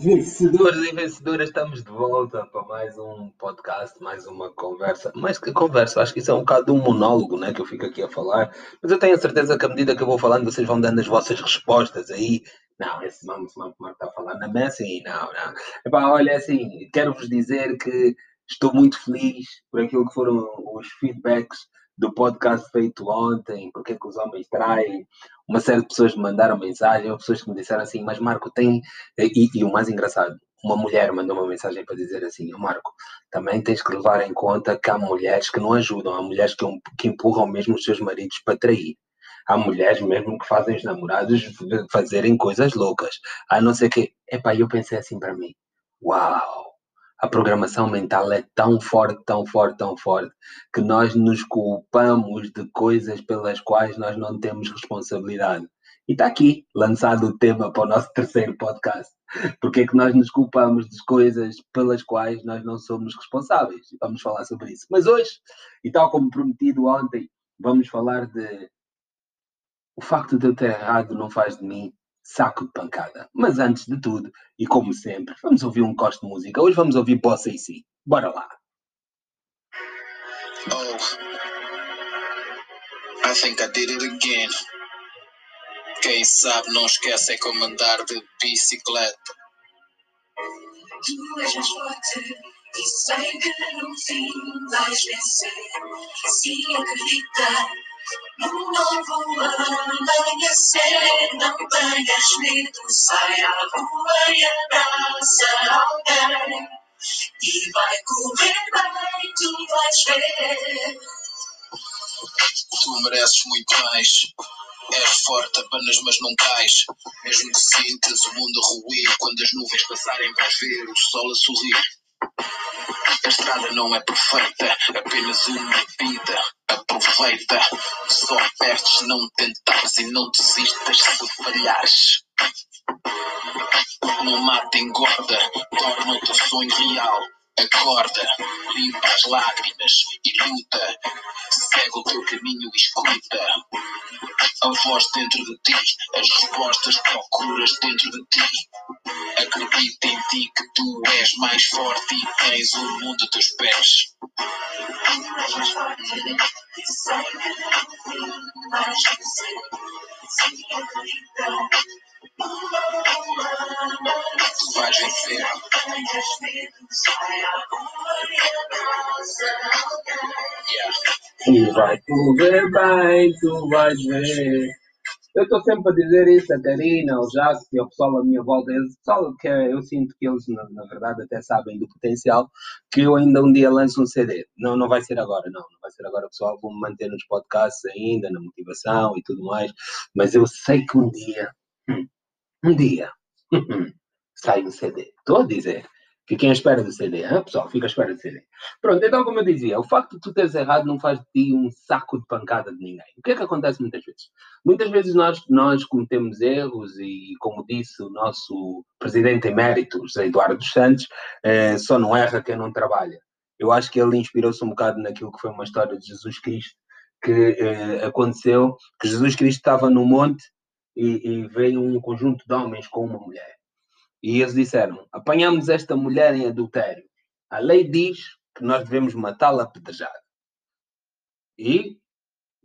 Vencedores e vencedoras, estamos de volta para mais um podcast, mais uma conversa. Mais que conversa, acho que isso é um bocado um monólogo né, que eu fico aqui a falar. Mas eu tenho a certeza que à medida que eu vou falando, vocês vão dando as vossas respostas aí. Não, esse mamo, esse mamo está a falar na mesa, assim, não, não. Epá, olha, assim, quero-vos dizer que estou muito feliz por aquilo que foram os feedbacks do podcast feito ontem, porque é que os homens traem. Uma série de pessoas me mandaram mensagem, pessoas que me disseram assim, mas Marco tem. E, e o mais engraçado, uma mulher mandou uma mensagem para dizer assim: Marco, também tens que levar em conta que há mulheres que não ajudam, há mulheres que, que empurram mesmo os seus maridos para trair. Há mulheres mesmo que fazem os namorados fazerem coisas loucas. A não ser que. Epá, eu pensei assim para mim: Uau! A programação mental é tão forte, tão forte, tão forte, que nós nos culpamos de coisas pelas quais nós não temos responsabilidade. E está aqui, lançado o tema para o nosso terceiro podcast. Porque é que nós nos culpamos de coisas pelas quais nós não somos responsáveis? Vamos falar sobre isso. Mas hoje, e tal como prometido ontem, vamos falar de o facto de eu ter errado não faz de mim saco de pancada. Mas antes de tudo, e como sempre, vamos ouvir um costo de música. Hoje vamos ouvir Bossa e Si. Bora lá. Oh, I think I did it again. Quem sabe não esquece é como andar de bicicleta. Tu és mais forte e sei que no fim vais vencer. Se acredita no novo amanhecer, não tenhas medo, sai à rua e abraça alguém. E vai correr bem, tu vais ver. Tu mereces muito mais. És forte apenas, mas não cais. Mesmo que sintas o mundo ruir, quando as nuvens passarem, vais ver o sol a sorrir. A estrada não é perfeita, apenas uma vida. Aproveita, só perdes não tentares e não desistas se falhares. Não mata, engorda, torna o teu sonho real. Acorda, limpa as lágrimas e luta. Segue o teu caminho e escuta. A voz dentro de ti, as respostas procuras dentro de ti. Acredita em ti que tu és mais forte e tens o mundo a teus pés. Tu vais vencer. E vai correr bem, tu vais ver. Eu estou sempre a dizer isso a Karina, ao Jacques, ao pessoal à minha volta. Esse pessoal que eu sinto que eles, na, na, verdade, até sabem do potencial, que eu ainda um dia lanço um CD. Não, não vai ser agora, não. Não vai ser agora, pessoal. Vou-me manter nos podcasts ainda, na motivação e tudo mais. Mas eu sei que um dia, um dia, sai um CD. Estou a dizer. Fiquem à espera do CD, hein, pessoal? Fica à espera do CD. Pronto, então, como eu dizia, o facto de tu teres errado não faz de ti um saco de pancada de ninguém. O que é que acontece muitas vezes? Muitas vezes nós, nós cometemos erros e, como disse o nosso presidente emérito, José Eduardo dos Santos, eh, só não erra quem não trabalha. Eu acho que ele inspirou-se um bocado naquilo que foi uma história de Jesus Cristo, que eh, aconteceu, que Jesus Cristo estava no monte e, e veio um conjunto de homens com uma mulher. E eles disseram: apanhamos esta mulher em adultério. A lei diz que nós devemos matá-la apedrejada. E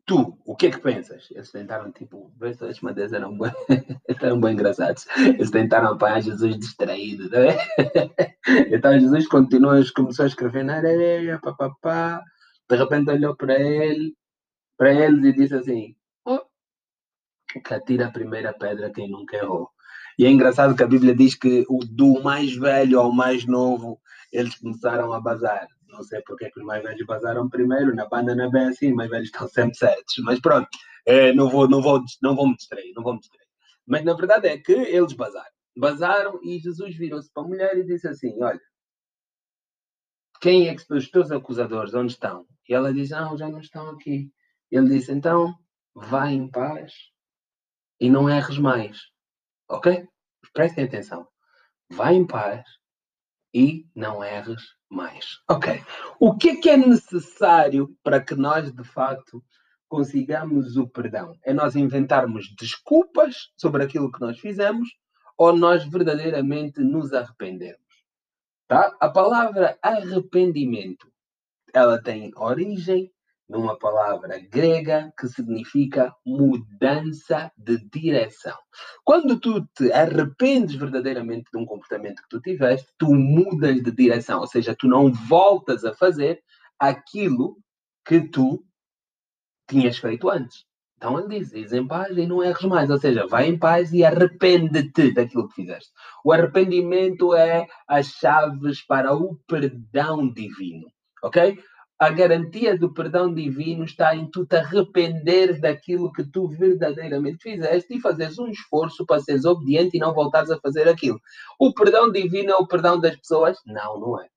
tu, o que é que pensas? Eles tentaram, tipo, ver se as madeiras eram bem, eram bem engraçados. Eles tentaram apanhar Jesus distraído, tá Então Jesus continua, começou a escrever na areia, papapá. De repente olhou para ele, para eles e disse assim: que atira a primeira pedra quem nunca errou. E é engraçado que a Bíblia diz que do mais velho ao mais novo, eles começaram a bazar. Não sei porque é que os mais velhos bazaram primeiro, na banda não é bem assim, os mais velhos estão sempre certos. Mas pronto, é, não, vou, não, vou, não vou me distrair, não vou me distrair. Mas na verdade é que eles bazaram. Bazaram e Jesus virou-se para a mulher e disse assim: Olha, quem é que os teus acusadores, onde estão? E ela diz: Não, já não estão aqui. Ele disse: Então, vai em paz e não erres mais. Ok? Prestem atenção. Vai em paz e não erres mais. Ok. O que é que é necessário para que nós, de facto, consigamos o perdão? É nós inventarmos desculpas sobre aquilo que nós fizemos ou nós verdadeiramente nos arrependemos. Tá? A palavra arrependimento, ela tem origem numa palavra grega que significa mudança de direção. Quando tu te arrependes verdadeiramente de um comportamento que tu tiveste, tu mudas de direção, ou seja, tu não voltas a fazer aquilo que tu tinhas feito antes. Então ele diz: diz em paz e não erres mais. Ou seja, vai em paz e arrepende-te daquilo que fizeste. O arrependimento é as chaves para o perdão divino. Ok? A garantia do perdão divino está em tu te arrependeres daquilo que tu verdadeiramente fizeste e fazeres um esforço para seres obediente e não voltares a fazer aquilo. O perdão divino é o perdão das pessoas? Não, não é.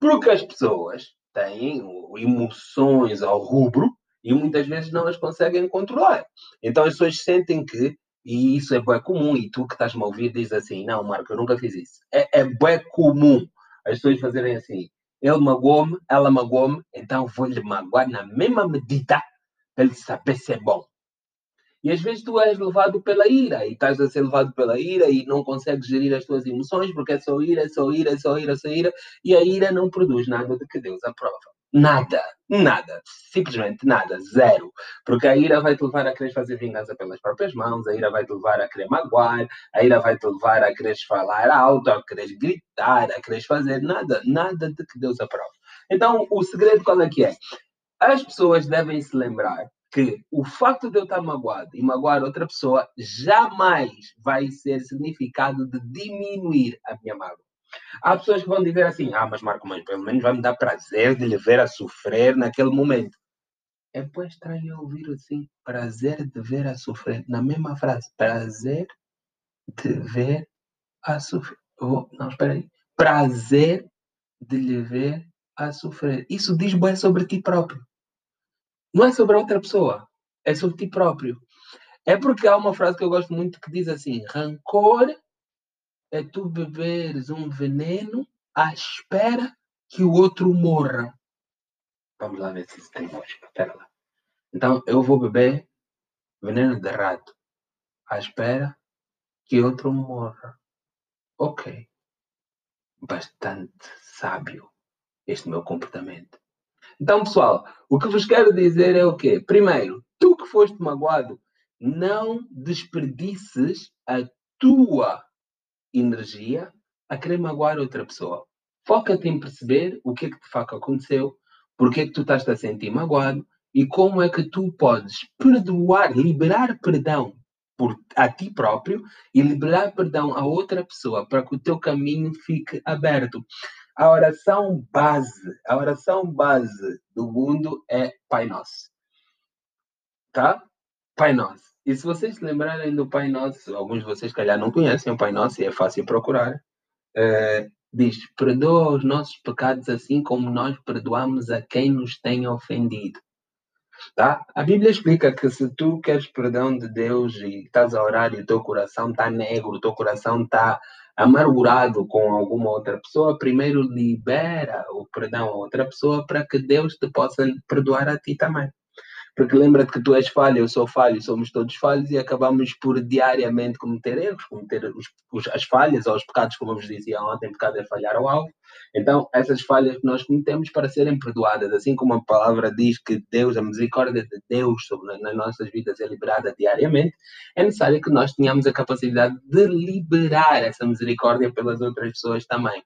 Porque as pessoas têm emoções ao rubro e muitas vezes não as conseguem controlar. Então as pessoas sentem que, e isso é bem comum, e tu que estás-me a ouvir diz assim, não Marco, eu nunca fiz isso. É, é bem comum as pessoas fazerem assim, ele magoou-me, ela magoou-me, então vou-lhe magoar na mesma medida para ele saber se é bom. E às vezes tu és levado pela ira e estás a ser levado pela ira e não consegues gerir as tuas emoções porque é só ira, é só ira, é só ira, é só ira e a ira não produz nada de que Deus aprova. Nada, nada, simplesmente nada, zero. Porque a ira vai te levar a querer fazer vingança pelas próprias mãos, a ira vai te levar a querer magoar, a ira vai te levar a querer falar alto, a querer gritar, a querer fazer nada, nada de que Deus aprova. Então, o segredo qual é que é? As pessoas devem se lembrar que o facto de eu estar magoado e magoar outra pessoa jamais vai ser significado de diminuir a minha mágoa. Há pessoas que vão dizer assim: ah, mas Marco, mas pelo menos vai me dar prazer de lhe ver a sofrer naquele momento. É pois estranho ouvir assim: prazer de ver a sofrer. Na mesma frase: prazer de ver a sofrer. Oh, não, espera aí. Prazer de lhe ver a sofrer. Isso diz bem sobre ti próprio. Não é sobre outra pessoa, é sobre ti próprio. É porque há uma frase que eu gosto muito que diz assim: rancor é tu beberes um veneno à espera que o outro morra. Vamos lá ver se isso tem lógica. Espera lá. Então, eu vou beber veneno de rato à espera que outro morra. Ok. Bastante sábio este meu comportamento. Então, pessoal, o que vos quero dizer é o quê? Primeiro, tu que foste magoado, não desperdices a tua energia a querer magoar outra pessoa. Foca-te em perceber o que é que de facto aconteceu, porque é que tu estás a sentir magoado e como é que tu podes perdoar, liberar perdão por, a ti próprio e liberar perdão a outra pessoa para que o teu caminho fique aberto. A oração base, a oração base do mundo é Pai Nosso. Tá? Pai Nosso. E se vocês lembrarem do Pai Nosso, alguns de vocês, calhar, não conhecem o Pai Nosso e é fácil procurar, é, diz: Perdoa os nossos pecados assim como nós perdoamos a quem nos tem ofendido. Tá? A Bíblia explica que se tu queres perdão de Deus e estás a orar e o teu coração está negro, o teu coração está amargurado com alguma outra pessoa, primeiro libera o perdão a outra pessoa para que Deus te possa perdoar a ti também. Porque lembra-te que tu és falho, eu sou falho, somos todos falhos e acabamos por diariamente cometer erros, cometer os, os, as falhas ou os pecados, como eu vos dizia ontem, pecado é falhar ao alvo. Então, essas falhas que nós cometemos para serem perdoadas, assim como a palavra diz que Deus, a misericórdia de Deus sobre, nas nossas vidas é liberada diariamente, é necessário que nós tenhamos a capacidade de liberar essa misericórdia pelas outras pessoas também.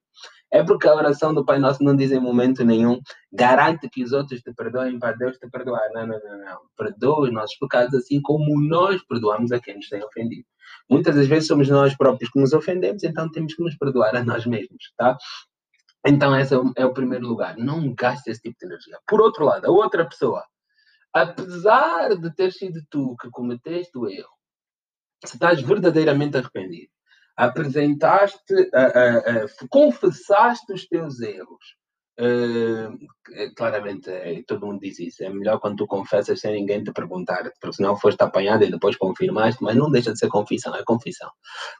É porque a oração do Pai Nosso não diz em momento nenhum garante que os outros te perdoem para Deus te perdoar. Não, não, não, não. Perdoa os nossos pecados assim como nós perdoamos a quem nos tem ofendido. Muitas das vezes somos nós próprios que nos ofendemos, então temos que nos perdoar a nós mesmos, tá? Então esse é o primeiro lugar. Não gaste esse tipo de energia. Por outro lado, a outra pessoa, apesar de ter sido tu que cometeste o erro, se estás verdadeiramente arrependido, apresentaste, confessaste os teus erros. Uh, claramente, é, todo mundo diz isso. É melhor quando tu confessas sem ninguém te perguntar, porque senão foste apanhado e depois confirmaste, mas não deixa de ser confissão, é confissão.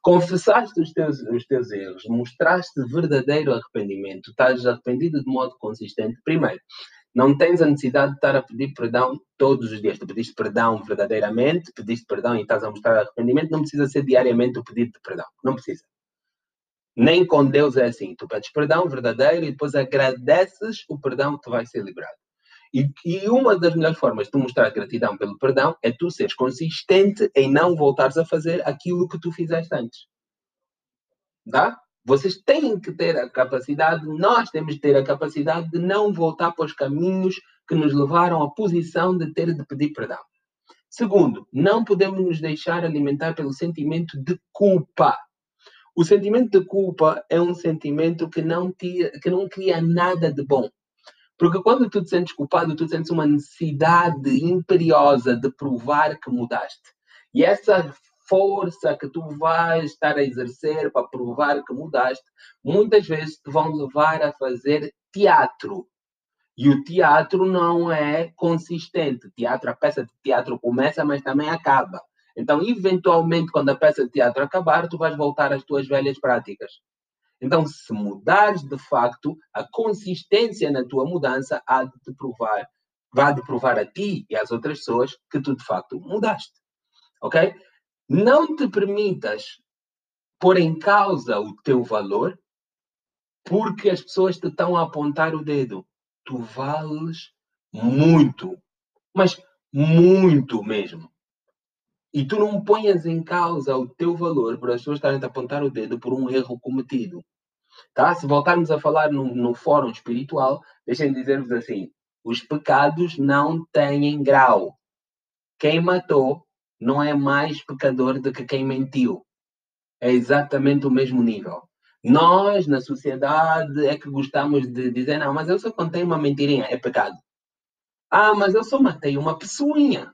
Confessaste os teus, os teus erros, mostraste verdadeiro arrependimento, estás arrependido de modo consistente. Primeiro, Não tens a necessidade de estar a pedir perdão todos os dias. Tu pediste perdão verdadeiramente, pediste perdão e estás a mostrar arrependimento, não precisa ser diariamente o pedido de perdão. Não precisa. Nem com Deus é assim. Tu pedes perdão verdadeiro e depois agradeces o perdão que vai ser liberado. E, e, uma das melhores formas de mostrar gratidão pelo perdão é tu seres consistente em não voltares a fazer aquilo que tu fizeste antes. Dá? Vocês têm que ter a capacidade, nós temos que ter a capacidade de não voltar para os caminhos que nos levaram à posição de ter de pedir perdão. Segundo, não podemos nos deixar alimentar pelo sentimento de culpa. O sentimento de culpa é um sentimento que não, tira, que não cria nada de bom. Porque quando tu te sentes culpado, tu sentes uma necessidade imperiosa de provar que mudaste. E essa força que tu vais estar a exercer para provar que mudaste, muitas vezes te vão levar a fazer teatro. E o teatro não é consistente. Teatro, a peça de teatro começa, mas também acaba. Então, eventualmente, quando a peça de teatro acabar, tu vais voltar às tuas velhas práticas. Então, se mudares de facto, a consistência na tua mudança há de te provar, vai de provar a ti e às outras pessoas que tu de facto mudaste. Ok? Não te permitas pôr em causa o teu valor porque as pessoas te estão a apontar o dedo. Tu vales muito, mas muito mesmo. E tu não ponhas em causa o teu valor por as pessoas estarem a apontar o dedo por um erro cometido. Tá? Se voltarmos a falar no, no fórum espiritual, deixem de dizer-vos assim: os pecados não têm grau. Quem matou não é mais pecador do que quem mentiu. É exatamente o mesmo nível. Nós, na sociedade, é que gostamos de dizer: não, mas eu só contei uma mentirinha, é pecado. Ah, mas eu só matei uma pessoinha.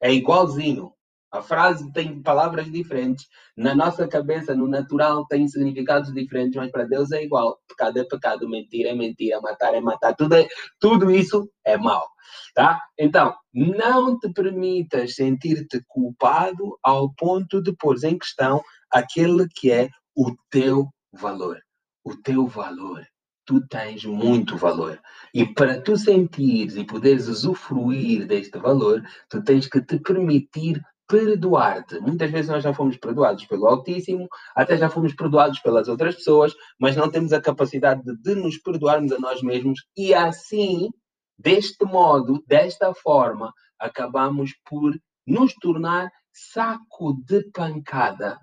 É igualzinho. A frase tem palavras diferentes. Na nossa cabeça, no natural, tem significados diferentes, mas para Deus é igual. Pecado é pecado, mentira é mentira, matar é matar. Tudo, é, tudo isso é mal. Tá? Então, não te permitas sentir-te culpado ao ponto de pôr em questão aquele que é o teu valor. O teu valor. Tu tens muito valor. E para tu sentires e poderes usufruir deste valor, tu tens que te permitir perdoar-te. Muitas vezes nós já fomos perdoados pelo Altíssimo, até já fomos perdoados pelas outras pessoas, mas não temos a capacidade de, de nos perdoarmos a nós mesmos e assim, deste modo, desta forma, acabamos por nos tornar saco de pancada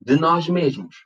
de nós mesmos.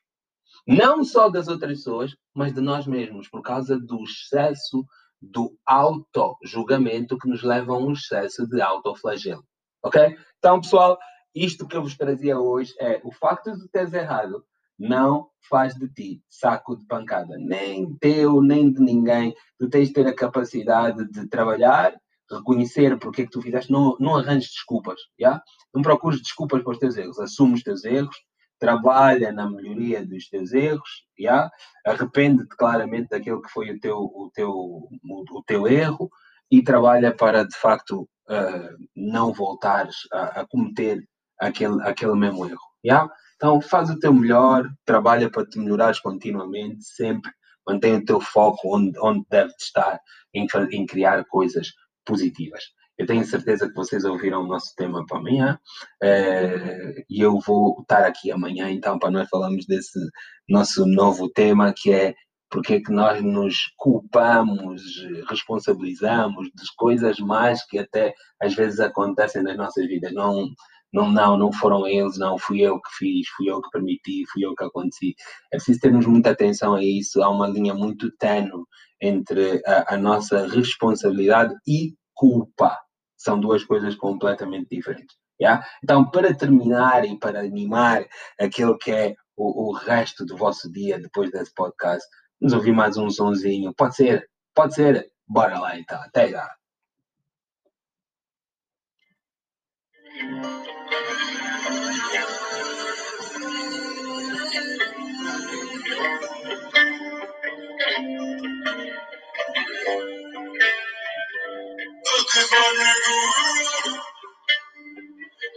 Não só das outras pessoas, mas de nós mesmos, por causa do excesso do auto-julgamento que nos leva a um excesso de autoflagelo. Ok? Então, pessoal, isto que eu vos trazia hoje é o facto de teres errado não faz de ti saco de pancada, nem teu, nem de ninguém. Tu tens de ter a capacidade de trabalhar, reconhecer porque é que tu fizeste, não, não arranjes desculpas, já? Não procures desculpas para os teus erros, assume os teus erros, trabalha na melhoria dos teus erros, já? Arrepende-te claramente daquilo que foi o teu, o teu, o teu erro e trabalha para, de facto, uh, não voltares a, a, cometer aquele, aquele mesmo erro. Yeah? Então, faz o teu melhor, trabalha para te melhorares continuamente, sempre. Mantém o teu foco onde, onde deve estar, em, em criar coisas positivas. Eu tenho certeza que vocês ouviram o nosso tema para amanhã uh, e eu vou estar aqui amanhã então para nós falarmos desse nosso novo tema que é porque é que nós nos culpamos, responsabilizamos de coisas mais que até às vezes acontecem nas nossas vidas. Não, não, não, não foram eles, não, fui eu que fiz, fui eu que permiti, fui eu que aconteci. É preciso termos muita atenção a isso. Há uma linha muito tenue entre a, a nossa responsabilidade e culpa. São duas coisas completamente diferentes. Yeah? Então, para terminar e para animar aquilo que é o, o resto do vosso dia depois desse podcast, Vamos ouvir mais um sonzinho. Pode ser? Pode ser? Bora lá então. Até já.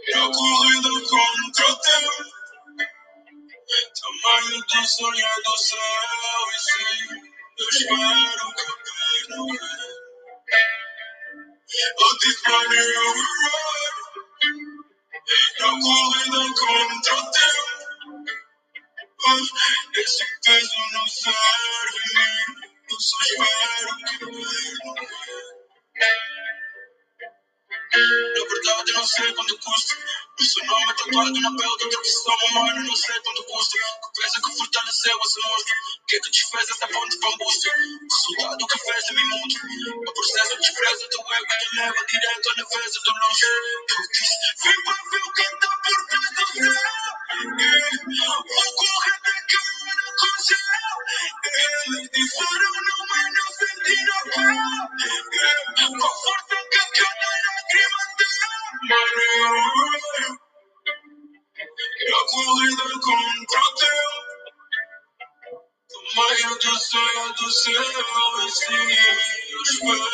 Eu sonhar do céu e sim, eu espero que eu perdoe. Ou te pesa que fortaleceu esse monstro. O que é que desfez essa ponte para angústia? O soldado que fez de mim mundo. O processo despreza do ego te leva direto à nefeza do luxo. Eu disse: Vim para ver o que eu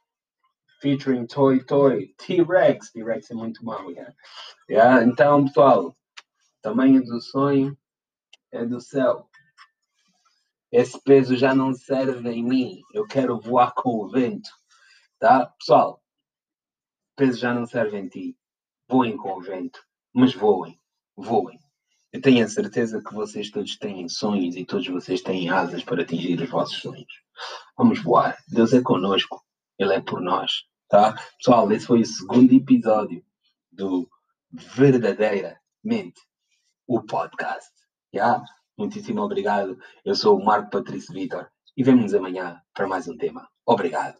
Featuring Toy Toy. T-Rex. T-Rex é muito mau, yeah. yeah. Então, pessoal. Tamanho do sonho é do céu. Esse peso já não serve em mim. Eu quero voar com o vento. Tá? Pessoal, peso já não serve em ti. Voem com o vento. Mas voem. Voem. Eu tenho a certeza que vocês todos têm sonhos e todos vocês têm asas para atingir os vossos sonhos. Vamos voar. Deus é conosco. Ele é por nós. Tá? Pessoal, esse foi o segundo episódio do Verdadeiramente o podcast. Yeah? Muitíssimo obrigado. Eu sou o Marco Patrício Vitor e vemo-nos amanhã para mais um tema. Obrigado.